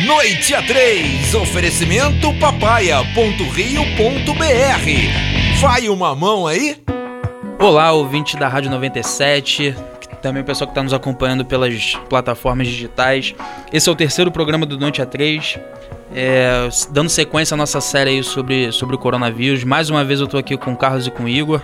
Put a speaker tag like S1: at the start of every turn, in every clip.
S1: Noite a 3, oferecimento papaya.rio.br. Vai uma mão aí?
S2: Olá, ouvinte da Rádio 97, também o pessoal que está nos acompanhando pelas plataformas digitais. Esse é o terceiro programa do Noite a 3, é, dando sequência à nossa série aí sobre, sobre o coronavírus. Mais uma vez eu estou aqui com o Carlos e com o Igor.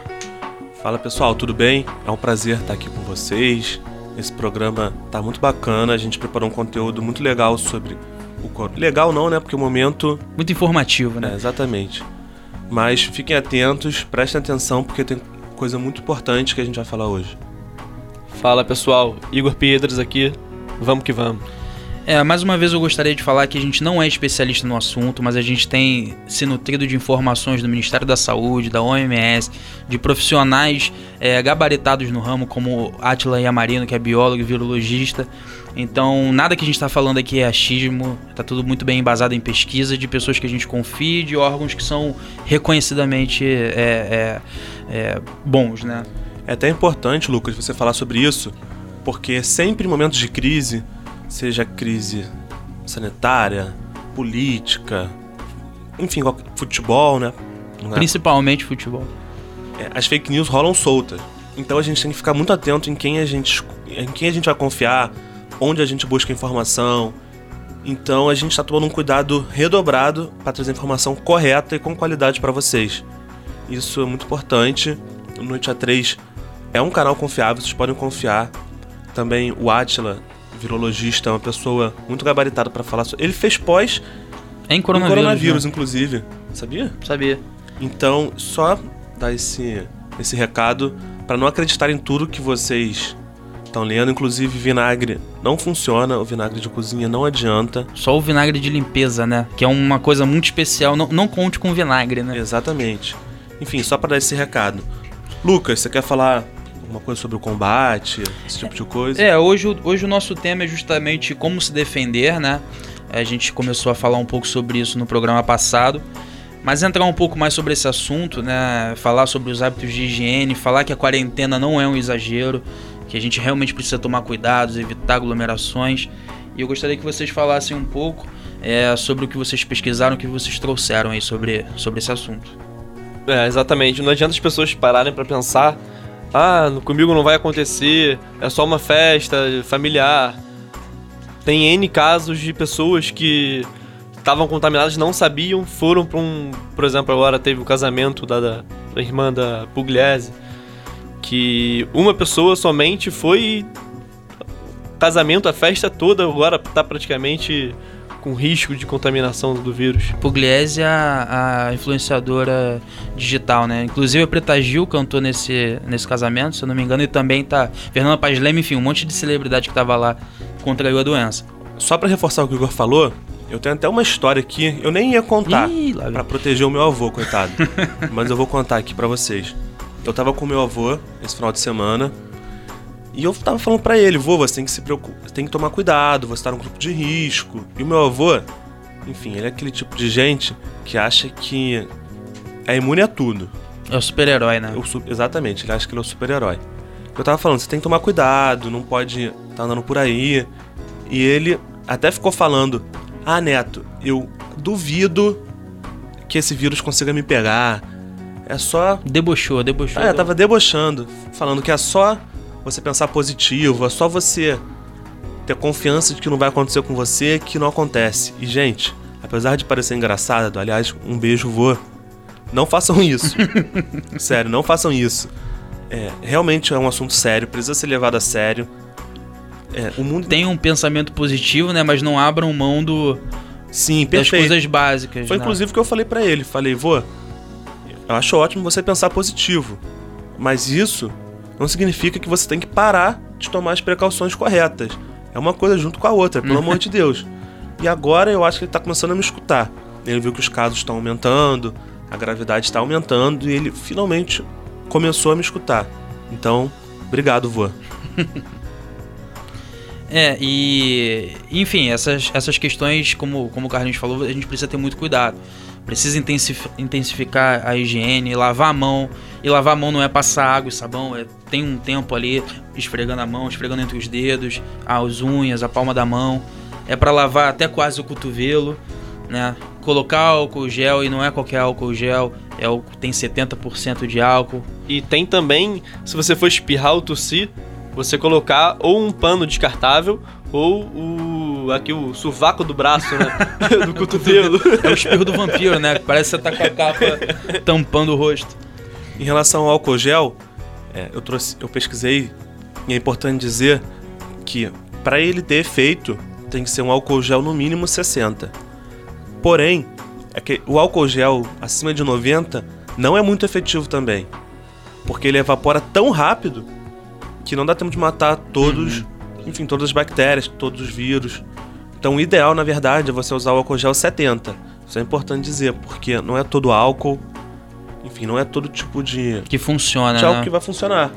S3: Fala pessoal, tudo bem? É um prazer estar aqui com vocês. Esse programa tá muito bacana, a gente preparou um conteúdo muito legal sobre o legal não, né? Porque o momento
S2: muito informativo, né?
S3: É, exatamente. Mas fiquem atentos, prestem atenção porque tem coisa muito importante que a gente vai falar hoje.
S4: Fala pessoal, Igor Piedras aqui. Vamos que vamos.
S2: É, mais uma vez eu gostaria de falar que a gente não é especialista no assunto, mas a gente tem se nutrido de informações do Ministério da Saúde, da OMS, de profissionais é, gabaritados no ramo, como Atila Yamarino, que é biólogo e virologista. Então, nada que a gente está falando aqui é achismo, está tudo muito bem embasado em pesquisa de pessoas que a gente confia de órgãos que são reconhecidamente é, é, é bons, né?
S3: É até importante, Lucas, você falar sobre isso, porque sempre em momentos de crise seja crise sanitária, política, enfim, futebol, né?
S2: É? Principalmente futebol.
S3: É, as fake news rolam soltas. Então a gente tem que ficar muito atento em quem a gente, em quem a gente vai confiar, onde a gente busca informação. Então a gente está tomando um cuidado redobrado para trazer informação correta e com qualidade para vocês. Isso é muito importante. O Noite A3 é um canal confiável, vocês podem confiar. Também o Atila virologista, é uma pessoa muito gabaritada para falar sobre. Ele fez pós
S2: em coronavírus,
S3: em coronavírus né? inclusive. Sabia?
S2: Sabia.
S3: Então, só dar esse, esse recado para não acreditar em tudo que vocês estão lendo. Inclusive, vinagre não funciona, o vinagre de cozinha não adianta.
S2: Só o vinagre de limpeza, né? Que é uma coisa muito especial. Não, não conte com vinagre, né?
S3: Exatamente. Enfim, só para dar esse recado. Lucas, você quer falar alguma coisa sobre o combate, esse tipo de coisa?
S2: É, hoje, hoje o nosso tema é justamente como se defender, né? A gente começou a falar um pouco sobre isso no programa passado. Mas entrar um pouco mais sobre esse assunto, né? Falar sobre os hábitos de higiene, falar que a quarentena não é um exagero, que a gente realmente precisa tomar cuidados, evitar aglomerações. E eu gostaria que vocês falassem um pouco é, sobre o que vocês pesquisaram, o que vocês trouxeram aí sobre, sobre esse assunto.
S4: É, exatamente. Não adianta as pessoas pararem para pensar ah, comigo não vai acontecer, é só uma festa familiar. Tem N casos de pessoas que estavam contaminadas não sabiam, foram para um. Por exemplo, agora teve o casamento da, da, irmã da Pugliese, que uma pessoa somente foi. Casamento, a festa toda agora tá praticamente com risco de contaminação do vírus.
S2: Pugliese é a, a influenciadora digital, né? Inclusive a Preta Gil cantou nesse, nesse casamento, se eu não me engano, e também tá Fernanda Paz Leme, enfim, um monte de celebridade que tava lá contraiu a doença.
S3: Só para reforçar o que o Igor falou, eu tenho até uma história aqui, eu nem ia contar para proteger o meu avô, coitado. mas eu vou contar aqui para vocês. Eu tava com meu avô esse final de semana, e eu tava falando para ele, vô, você tem que se preocupar, tem que tomar cuidado, você tá num grupo de risco. E o meu avô, enfim, ele é aquele tipo de gente que acha que é imune a tudo.
S2: É o super-herói, né?
S3: exatamente, ele acha que ele é o super-herói. Eu tava falando, você tem que tomar cuidado, não pode estar tá andando por aí. E ele até ficou falando: Ah, Neto, eu duvido que esse vírus consiga me pegar. É só.
S2: Debochou, debochou.
S3: É, tava debochando, falando que é só você pensar positivo, é só você ter confiança de que não vai acontecer com você, que não acontece. E, gente, apesar de parecer engraçado, aliás, um beijo vô, não façam isso. sério, não façam isso. É, realmente é um assunto sério, precisa ser levado a sério.
S2: É, o mundo tem um pensamento positivo, né? Mas não abram mão do
S3: Sim, perfeito.
S2: das coisas básicas.
S3: Foi
S2: né?
S3: inclusive o que eu falei para ele. Falei, vô, eu acho ótimo você pensar positivo, mas isso não significa que você tem que parar de tomar as precauções corretas. É uma coisa junto com a outra, pelo amor de Deus. E agora eu acho que ele está começando a me escutar. Ele viu que os casos estão aumentando, a gravidade está aumentando e ele finalmente começou a me escutar. Então, obrigado, vô.
S2: É, e enfim, essas, essas questões, como, como o Carlinhos falou, a gente precisa ter muito cuidado. Precisa intensificar a higiene, lavar a mão. E lavar a mão não é passar água e sabão, é tem um tempo ali esfregando a mão, esfregando entre os dedos, as unhas, a palma da mão. é para lavar até quase o cotovelo, né? Colocar álcool gel e não é qualquer álcool gel, é o tem 70% de álcool.
S4: E tem também, se você for espirrar ou tossir, você colocar ou um pano descartável ou o aqui o sovaco do braço, né? do cotovelo.
S2: É o espirro do vampiro, né? Parece que você tá com a capa tampando o rosto.
S3: Em relação ao álcool gel, é, eu, trouxe, eu pesquisei e é importante dizer que para ele ter efeito tem que ser um álcool gel no mínimo 60. Porém, é que o álcool gel acima de 90 não é muito efetivo também, porque ele evapora tão rápido que não dá tempo de matar todos, enfim, todas as bactérias, todos os vírus. Então, o ideal, na verdade, é você usar o álcool gel 70. Isso é importante dizer, porque não é todo álcool, enfim, não é todo tipo de,
S2: Que funciona,
S3: de álcool
S2: né?
S3: que vai funcionar.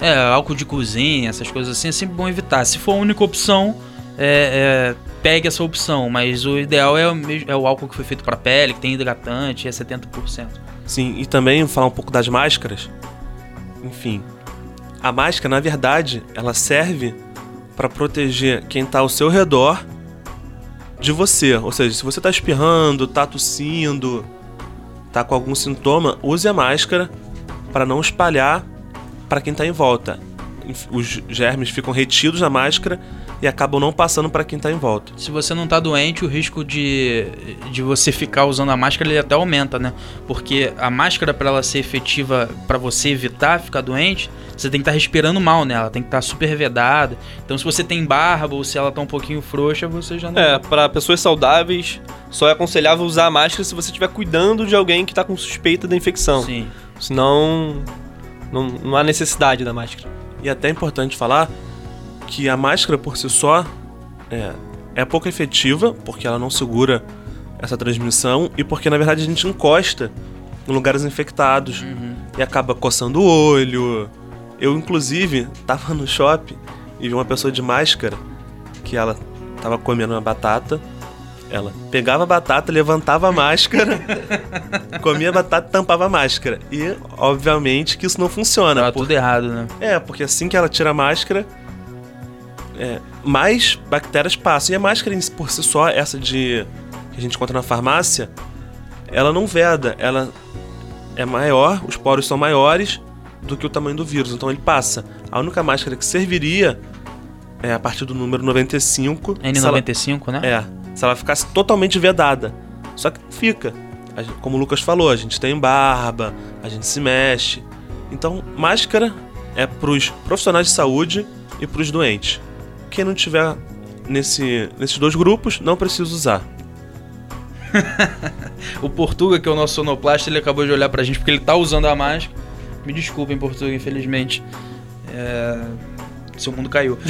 S2: É, álcool de cozinha, essas coisas assim, é sempre bom evitar. Se for a única opção, é, é, pegue essa opção. Mas o ideal é o, é o álcool que foi feito para pele, que tem hidratante, é 70%.
S3: Sim, e também falar um pouco das máscaras. Enfim, a máscara, na verdade, ela serve para proteger quem tá ao seu redor de você. Ou seja, se você tá espirrando, tá tossindo, tá com algum sintoma, use a máscara para não espalhar para quem tá em volta. Os germes ficam retidos na máscara e acabam não passando para quem tá em volta.
S2: Se você não tá doente, o risco de, de você ficar usando a máscara ele até aumenta, né? Porque a máscara, para ela ser efetiva, para você evitar ficar doente, você tem que estar respirando mal nela, tem que estar super vedada. Então, se você tem barba ou se ela tá um pouquinho frouxa, você já não.
S4: É, para pessoas saudáveis, só é aconselhável usar a máscara se você estiver cuidando de alguém que tá com suspeita da infecção.
S2: Sim.
S4: Senão, não, não há necessidade da máscara.
S3: E até é importante falar que a máscara por si só é, é pouco efetiva, porque ela não segura essa transmissão e porque na verdade a gente encosta em lugares infectados e acaba coçando o olho. Eu, inclusive, tava no shopping e vi uma pessoa de máscara que ela tava comendo uma batata. Ela pegava a batata, levantava a máscara, comia a batata e tampava a máscara. E, obviamente, que isso não funciona.
S2: Tava
S3: por-
S2: tudo errado, né?
S3: é, porque assim que ela tira a máscara, é, mais bactérias passam. E a máscara em si- por si só, essa de que a gente encontra na farmácia, ela não veda, ela é maior, os poros são maiores do que o tamanho do vírus, então ele passa. A única máscara que serviria é a partir do número 95. se ela-
S2: N95, né?
S3: é, se ela ficasse totalmente vedada. Só que fica. Gente- como o Lucas falou, a gente tem barba, a gente se mexe. Então, máscara é pros profissionais de saúde e pros doentes. Quem não tiver nesse, nesses dois grupos, não precisa usar.
S2: O Portuga, que é o nosso sonoplasta, ele acabou de olhar pra gente porque ele tá usando a máscara. Me desculpem, Portuga, infelizmente. É... Seu mundo caiu.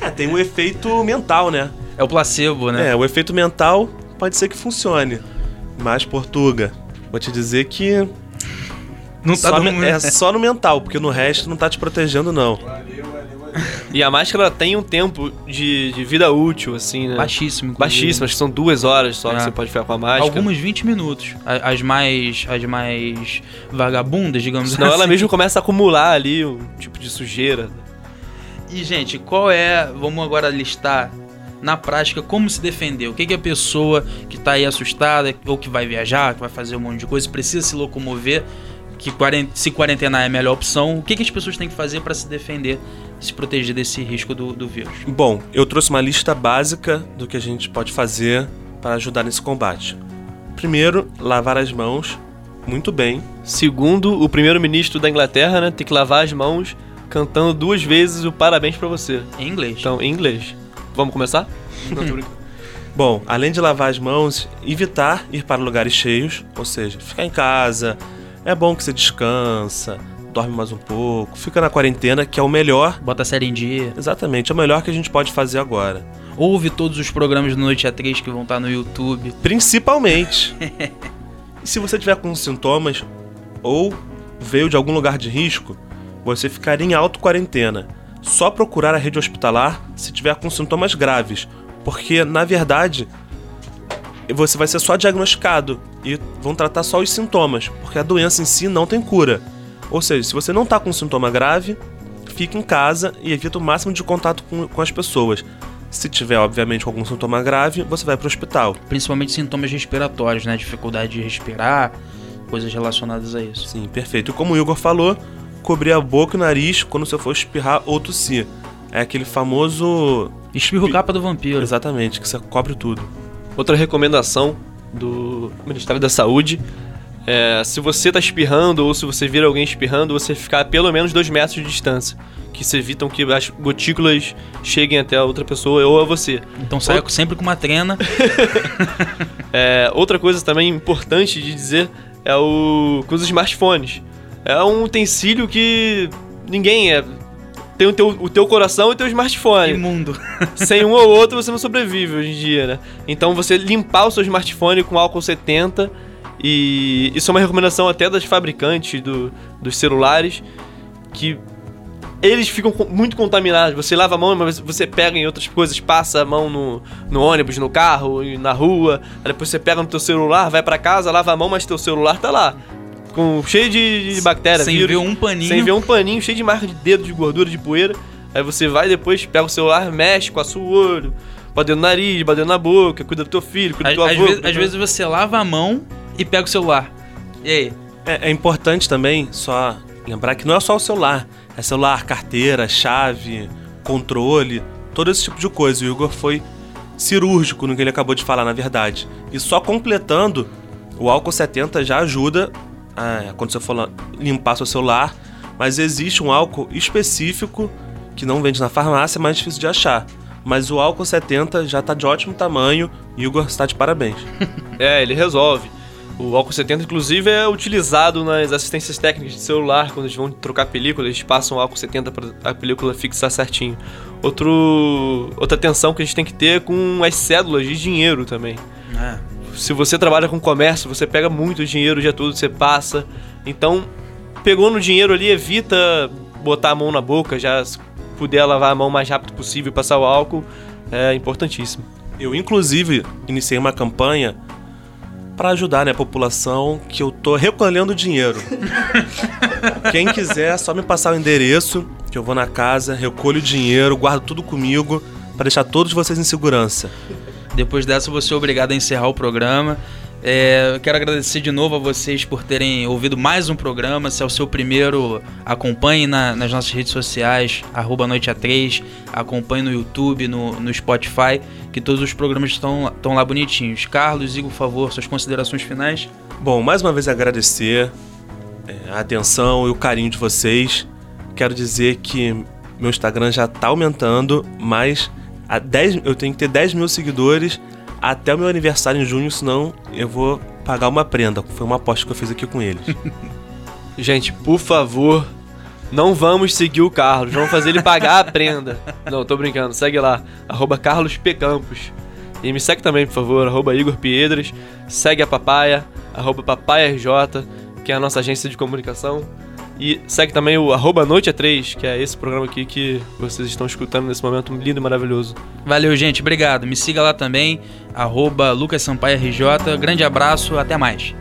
S3: É, tem um efeito mental, né?
S2: É o placebo, né?
S3: É, o efeito mental pode ser que funcione. Mas, Portuga, vou te dizer que
S2: Não tá
S3: só, me- é só no mental, porque no resto não tá te protegendo, não.
S4: E a máscara tem um tempo de, de vida útil, assim, né?
S2: baixíssimo. inclusive.
S4: Baixíssimo, acho que são duas horas só
S2: É.
S4: que você pode ficar com a máscara.
S2: Algumas 20 minutos. As mais, as mais vagabundas, digamos
S4: Senão
S2: assim.
S4: ela mesmo começa a acumular ali um tipo de sujeira.
S2: E, gente, qual é. Vamos agora listar na prática como se defender. O que, que a pessoa que tá aí assustada, ou que vai viajar, que vai fazer um monte de coisa, precisa se locomover, que se quarentenar é a melhor opção, o que, que as pessoas têm que fazer para se defender, se proteger desse risco do, do vírus?
S3: Bom, eu trouxe uma lista básica do que a gente pode fazer para ajudar nesse combate. Primeiro, lavar as mãos muito bem.
S4: Segundo, o primeiro-ministro da Inglaterra, né, tem que lavar as mãos cantando duas vezes o parabéns pra você.
S2: Em inglês.
S4: Então, em inglês. Vamos começar? Não, tô.
S3: Bom, além de lavar as mãos, evitar ir para lugares cheios, ou seja, ficar em casa. É bom que você descansa, dorme mais um pouco, fica na quarentena, que é o melhor.
S2: Bota a série em dia.
S3: Exatamente, é o melhor que a gente pode fazer agora.
S2: Ouve todos os programas do Noite A3 que vão estar no YouTube.
S3: Principalmente. e se você tiver com sintomas ou veio de algum lugar de risco, você ficaria em auto-quarentena. Só procurar a rede hospitalar se tiver com sintomas graves, porque na verdade você vai ser só diagnosticado e vão tratar só os sintomas, porque a doença em si não tem cura. Ou seja, se você não está com sintoma grave, fique em casa e evita o máximo de contato com, com as pessoas. Se tiver, obviamente, algum sintoma grave, você vai para o hospital.
S2: Principalmente sintomas respiratórios, né? Dificuldade de respirar, coisas relacionadas a isso.
S3: Sim, perfeito. E como o Igor falou, cobrir a boca e o nariz quando você for espirrar ou tossir. É aquele famoso.
S2: Espirro capa do vampiro.
S3: Exatamente, que você cobre tudo.
S4: Outra recomendação do Ministério da Saúde é, se você tá espirrando ou se você vira alguém espirrando, você ficar a pelo menos dois metros de distância. Que se evitam que as gotículas cheguem até a outra pessoa ou a você.
S2: Então saia sempre com uma trena.
S4: é, outra coisa também importante de dizer é o com os smartphones. É um utensílio que ninguém é. Tem o teu, o teu coração e o teu smartphone.
S2: Imundo.
S4: Sem um ou outro você não sobrevive hoje em dia, né? Então você limpar o seu smartphone com álcool 70 e isso é uma recomendação até das fabricantes do, dos celulares, que eles ficam muito contaminados. Você lava a mão, mas você pega em outras coisas, passa a mão no, no ônibus, no carro, na rua. Aí depois você pega no teu celular, vai para casa, lava a mão, mas teu celular tá lá. Com, cheio de, de bactérias.
S2: Sem vírus, ver um paninho.
S4: Sem ver um paninho, cheio de marca de dedo, de gordura, de poeira. Aí você vai depois, pega o celular, mexe com a sua olho, batendo no nariz, batendo na boca, cuida do teu filho, cuida do teu
S2: às
S4: avô.
S2: Vezes, às vezes você lava a mão e pega o celular. E aí?
S3: É, é, importante também só lembrar que não é só o celular. É celular, carteira, chave, controle, todo esse tipo de coisa. O Igor foi cirúrgico no que ele acabou de falar, na verdade. E só completando, o álcool 70 já ajuda a, quando você for limpar seu celular, mas existe um álcool específico que não vende na farmácia, é mais difícil de achar. Mas o álcool 70 já está de ótimo tamanho, Igor está de parabéns.
S4: é, ele resolve. O álcool 70, inclusive, é utilizado nas assistências técnicas de celular, quando eles vão trocar película, eles passam o álcool 70 para a película fixar certinho. Outro, outra atenção que a gente tem que ter é com as cédulas de dinheiro também. É. Se você trabalha com comércio, você pega muito dinheiro o dia todo, você passa. Então, pegou no dinheiro ali, evita botar a mão na boca, já se puder lavar a mão o mais rápido possível e passar o álcool, é importantíssimo.
S3: Eu, inclusive, iniciei uma campanha para ajudar né, a população que eu tô recolhendo dinheiro. Quem quiser, é só me passar o endereço, que eu vou na casa, recolho o dinheiro, guardo tudo comigo para deixar todos vocês em segurança.
S2: Depois dessa, eu vou ser obrigado a encerrar o programa. É, eu quero agradecer de novo a vocês por terem ouvido mais um programa. Se é o seu primeiro, acompanhe na, nas nossas redes sociais, arroba Noite a 3, acompanhe no YouTube, no, no Spotify, que todos os programas estão, estão lá bonitinhos. Carlos, Igor, por favor, suas considerações finais.
S3: Bom, mais uma vez agradecer é, a atenção e o carinho de vocês. Quero dizer que meu Instagram já está aumentando, mas a 10, eu tenho que ter 10 mil seguidores até o meu aniversário em junho, senão eu vou pagar uma prenda. Foi uma aposta que eu fiz aqui com eles.
S4: Gente, por favor, não vamos seguir o Carlos, vamos fazer ele pagar a prenda. Não, tô brincando, segue lá, arroba Carlos P. Campos. E me segue também, por favor, arroba Igor Piedras. Segue a Papaya, arroba PapaiaRJ, que é a nossa agência de comunicação. E segue também o arroba Noite é 3, que é esse programa aqui que vocês estão escutando nesse momento lindo e maravilhoso.
S2: Valeu, gente. Obrigado. Me siga lá também, arroba Lucas Sampaio RJ. Grande abraço, até mais.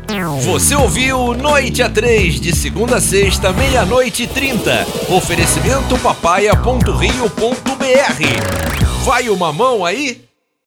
S1: Você ouviu Noite a 3, de segunda a sexta, meia-noite e trinta. Oferecimento papaya.rio.br. Vai uma mão aí?